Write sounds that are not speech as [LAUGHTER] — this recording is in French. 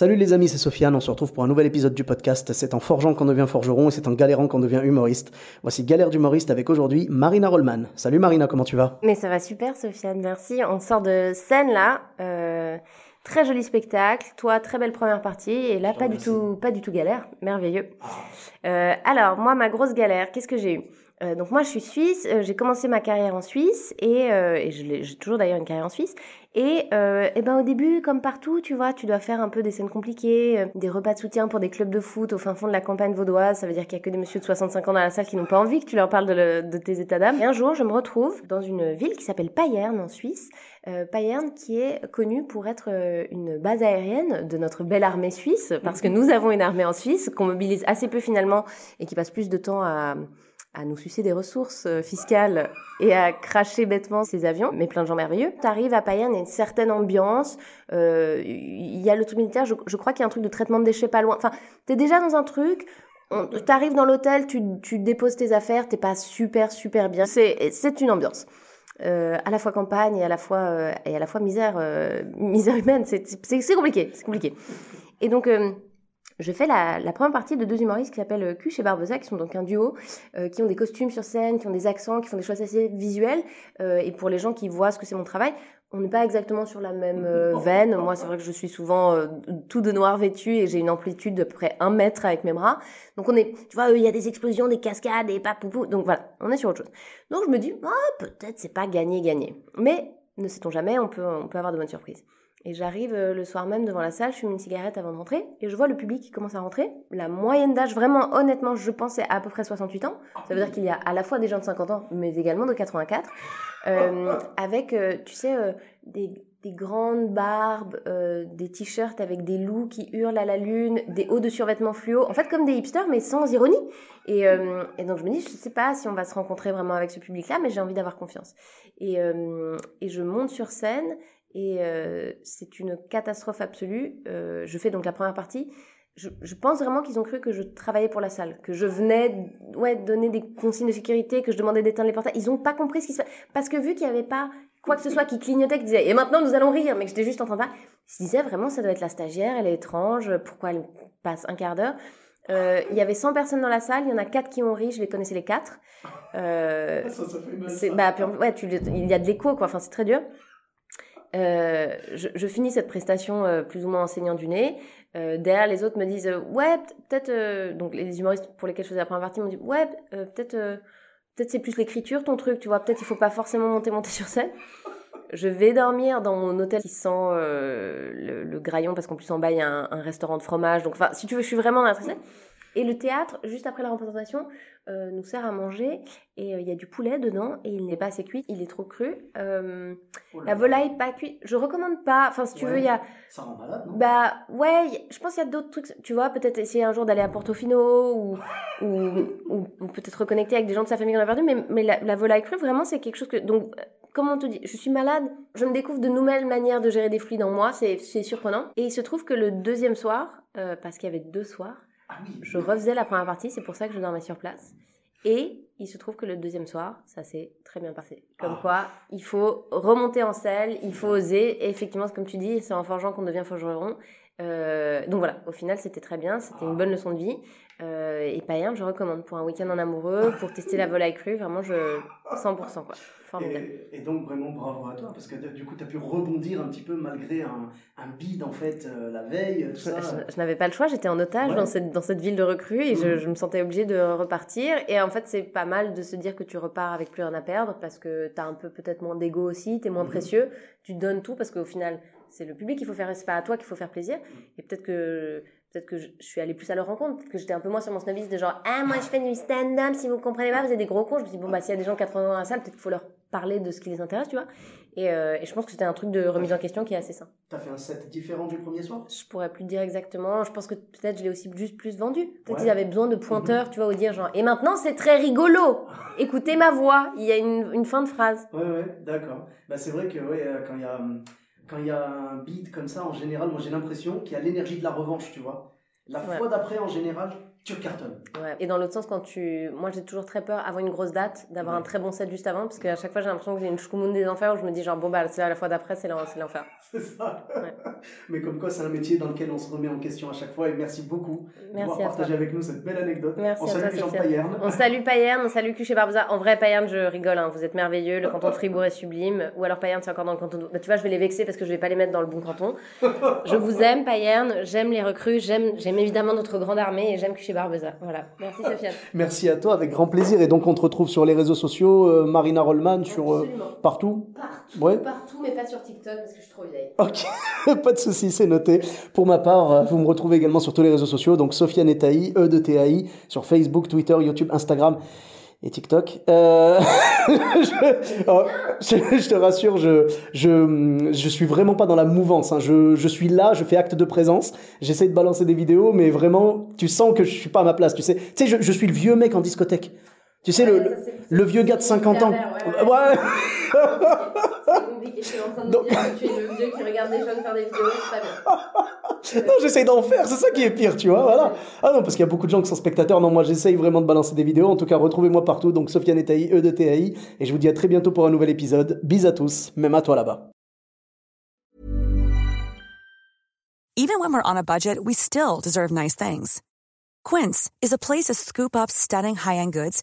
Salut les amis, c'est Sofiane, on se retrouve pour un nouvel épisode du podcast. C'est en forgeant qu'on devient forgeron et c'est en galérant qu'on devient humoriste. Voici Galère d'humoriste avec aujourd'hui Marina Rollman. Salut Marina, comment tu vas? Mais ça va super, Sofiane, merci. On sort de scène là. Euh, très joli spectacle. Toi, très belle première partie. Et là, pas du tout, pas du tout galère. Merveilleux. Euh, alors, moi, ma grosse galère, qu'est-ce que j'ai eu? Euh, donc moi je suis suisse, euh, j'ai commencé ma carrière en Suisse et, euh, et j'ai toujours d'ailleurs une carrière en Suisse et, euh, et ben au début comme partout tu vois tu dois faire un peu des scènes compliquées, euh, des repas de soutien pour des clubs de foot au fin fond de la campagne vaudoise, ça veut dire qu'il y a que des messieurs de 65 ans dans la salle qui n'ont pas envie que tu leur parles de, de tes états d'âme. Et un jour je me retrouve dans une ville qui s'appelle Payerne en Suisse, euh, Payerne qui est connue pour être euh, une base aérienne de notre belle armée suisse parce que nous avons une armée en Suisse qu'on mobilise assez peu finalement et qui passe plus de temps à à nous sucer des ressources euh, fiscales et à cracher bêtement ces avions, mais plein de gens merveilleux. T'arrives à Payerne, il y a une certaine ambiance, euh, il y a le truc militaire, je, je crois qu'il y a un truc de traitement de déchets pas loin. Enfin, t'es déjà dans un truc, t'arrives dans l'hôtel, tu, tu déposes tes affaires, t'es pas super super bien. C'est une ambiance. Euh, à la fois campagne et à la fois euh, et à la fois misère euh, [LAUGHS] misère humaine c'est compliqué c'est compliqué et donc je fais la, la première partie de deux humoristes qui s'appellent Cuche et Barbeza, qui sont donc un duo, qui ont des costumes sur scène, qui ont des accents, qui font des choses assez visuelles. Et pour les gens qui voient ce que c'est mon travail, on n'est pas exactement sur la même euh, veine. Moi, c'est vrai que je suis souvent euh, tout de noir vêtu et j'ai une amplitude de près un mètre avec mes bras. Donc on est, tu vois, il y a des explosions, des cascades, des papoupou. Donc voilà, on est sur autre chose. Donc je me dis, ah, peut-être c'est pas gagné, gagné. Mais ne sait-on jamais, on peut, on peut avoir de bonnes surprises. Et j'arrive euh, le soir même devant la salle, je fume une cigarette avant de rentrer, et je vois le public qui commence à rentrer. La moyenne d'âge, vraiment, honnêtement, je pense, c'est à peu près 68 ans. Ça veut dire qu'il y a à la fois des gens de 50 ans, mais également de 84, euh, avec, euh, tu sais, euh, des, des grandes barbes, des t-shirts avec des loups qui hurlent à la lune, des hauts de survêtements fluo, en fait comme des hipsters, mais sans ironie. Et, donc je me dis, je sais pas si on va se rencontrer vraiment avec ce public-là, mais j'ai envie d'avoir confiance. Et je monte sur scène et euh, c'est une catastrophe absolue. Euh, je fais donc la première partie. Je, je pense vraiment qu'ils ont cru que je travaillais pour la salle, que je venais ouais, donner des consignes de sécurité, que je demandais d'éteindre les portails. Ils n'ont pas compris ce qui se passe. Parce que vu qu'il n'y avait pas quoi que ce soit qui clignotait, qui disait « Et maintenant, nous allons rire », mais que j'étais juste en train de parler, ils se disaient vraiment « Ça doit être la stagiaire, elle est étrange, pourquoi elle passe un quart d'heure ?» Euh, Il y avait 100 personnes dans la salle, il y en a 4 qui ont ri, je les connaissais les 4. Euh, Ça, ça fait mal. bah, ouais, tu, il y a de l'écho, quoi. Enfin, c'est très dur. Euh, je, finis cette prestation euh, plus ou moins enseignant du nez. Euh, derrière, les autres me disent euh, ouais, peut-être. donc les humoristes pour lesquels je faisais la première partie m'ont dit ouais, peut-être, peut-être c'est plus l'écriture ton truc, tu vois. Peut-être il faut pas forcément monter monter [LAUGHS] sur scène. Je vais dormir dans mon hôtel qui sent le, graillon parce qu'en plus en bas il y a un, restaurant de fromage. Donc enfin, si tu veux, je suis vraiment dans. Et le théâtre, juste après la représentation, euh, nous sert à manger et euh, il y a du poulet dedans et il n'est pas assez cuit, il est trop cru. Euh, Oh la volaille pas cuite, je recommande pas. Enfin, si tu Ouais. veux, il y a. Ça rend malade, non? Bah ouais, je pense qu'il y a d'autres trucs. Tu vois, peut-être essayer un jour d'aller à Portofino ou, ou, ou, ou peut-être reconnecter avec des gens de sa famille qu'on a perdu. Mais, mais la, la volaille crue, vraiment, c'est quelque chose que. Donc, comment on te dit? Je suis malade, je me découvre de nouvelles manières de gérer des fluides en moi, c'est surprenant. Et il se trouve que le deuxième soir, parce qu'il y avait deux soirs. Je refaisais la première partie, c'est pour ça que je dormais sur place. Et il se trouve que le deuxième soir, ça s'est très bien passé. Comme Ah. quoi, il faut remonter en selle, il faut oser. Et effectivement, comme tu dis, c'est en forgeant qu'on devient forgeron. Euh, donc voilà, au final, c'était très bien, c'était une bonne leçon de vie. Euh, et Payerne, je recommande pour un week-end en amoureux, pour tester la volaille crue, vraiment, je 100% quoi. Formidable. Et, et donc vraiment bravo à toi parce que du coup tu as pu rebondir un petit peu malgré un, un bide en fait euh, la veille tout Je, ça. je- je n'avais pas le choix, j'étais en otage Ouais. dans, cette, dans cette ville de recrues et je, Mhm. je me sentais obligée de repartir. Et en fait, c'est pas mal de se dire que tu repars avec plus rien à perdre parce que tu as un peu peut-être moins d'ego aussi, tu es moins Mhm. précieux, tu donnes tout parce qu'au final, c'est le public qu'il faut faire, c'est pas à toi qu'il faut faire plaisir. Et peut-être que. Peut-être que je, je suis allée plus à leur rencontre, peut-être que j'étais un peu moins sur mon snobisme de genre Ah, moi je fais du stand-up, si vous comprenez pas, vous êtes des gros cons. Je me dis Bon, bah, s'il y a des gens 80 ans dans la salle, peut-être qu'il faut leur parler de ce qui les intéresse, tu vois. Et, euh, et je pense que c'était un truc de remise en question qui est assez sain. T'as fait un set différent du premier soir? Je pourrais plus te dire exactement. Je pense que peut-être je l'ai aussi juste plus vendu. Peut-être Ouais. qu'ils avaient besoin de pointeurs, tu vois, au dire genre. Et maintenant c'est très rigolo. Écoutez ma voix. Il y a une, une fin de phrase. Ouais, ouais, d'accord. Bah, c'est vrai que ouais, euh, quand il y a hum, quand il y a un beat comme ça, en général, moi j'ai l'impression qu'il y a l'énergie de la revanche, tu vois. La Ouais. fois d'après, en général, tu cartonnes. Ouais. Et dans l'autre sens, quand tu. Moi j'ai toujours très peur avant une grosse date d'avoir Ouais. un très bon set juste avant. Parce qu'à chaque fois j'ai l'impression que j'ai une choucoumoune des enfers où je me dis genre bon bah c'est la fois d'après c'est l'en- c'est l'enfer. [LAUGHS] C'est ça. Ouais. [LAUGHS] Mais comme quoi, c'est un métier dans lequel on se remet en question à chaque fois. Et merci beaucoup d'avoir partagé avec nous cette belle anecdote. Merci on à salue toi. Payerne. On salue Payerne, on salue Cuché Barbosa. En vrai, Payerne, je rigole, hein, vous êtes merveilleux. Le [LAUGHS] canton de Fribourg est sublime. Ou alors Payerne, c'est encore dans le canton de... Bah, tu vois, je vais les vexer parce que je vais pas les mettre dans le bon canton. Je vous aime, Payerne. J'aime les recrues. J'aime, j'aime évidemment notre grande armée et j'aime Cuché Barbosa. Voilà. Merci, Sofiane. [LAUGHS] Merci à toi, avec grand plaisir. Et donc, on te retrouve sur les réseaux sociaux, euh, Marina Rollman, sur euh, partout. Partout, Ouais. partout, mais pas sur TikTok parce que je suis trop vieille. Ok, [LAUGHS] pas de souci, c'est noté. Pour ma part, euh, vous me retrouvez également sur tous les réseaux sociaux, donc Sofiane et Taï, E de TAI, sur Facebook, Twitter, YouTube, Instagram et TikTok. Euh, [LAUGHS] je, oh, je- je te rassure, je, je, je suis vraiment pas dans la mouvance. hein. Je, je suis là, je fais acte de présence. J'essaie de balancer des vidéos, mais vraiment, tu sens que je suis pas à ma place. Tu sais, tu sais, je, je suis le vieux mec en discothèque. Tu sais, le, le vieux gars de 50 ans. Ouais. C'est compliqué. Je suis en train de Donc- me dire que tu es le vieux qui regarde des jeunes faire des vidéos. C'est pas bien. [LAUGHS] Non, j'essaye d'en faire, c'est ça qui est pire, tu vois, voilà. Ah non, parce qu'il y a beaucoup de gens qui sont spectateurs. Non, moi, j'essaye vraiment de balancer des vidéos. En tout cas, retrouvez-moi partout. Donc, Sofiane et Taï, E de TAI. Et je vous dis à très bientôt pour un nouvel épisode. Bis à tous, même à toi là-bas. Even when we're on a budget, we still deserve nice things. Quince is a place to scoop up stunning high-end goods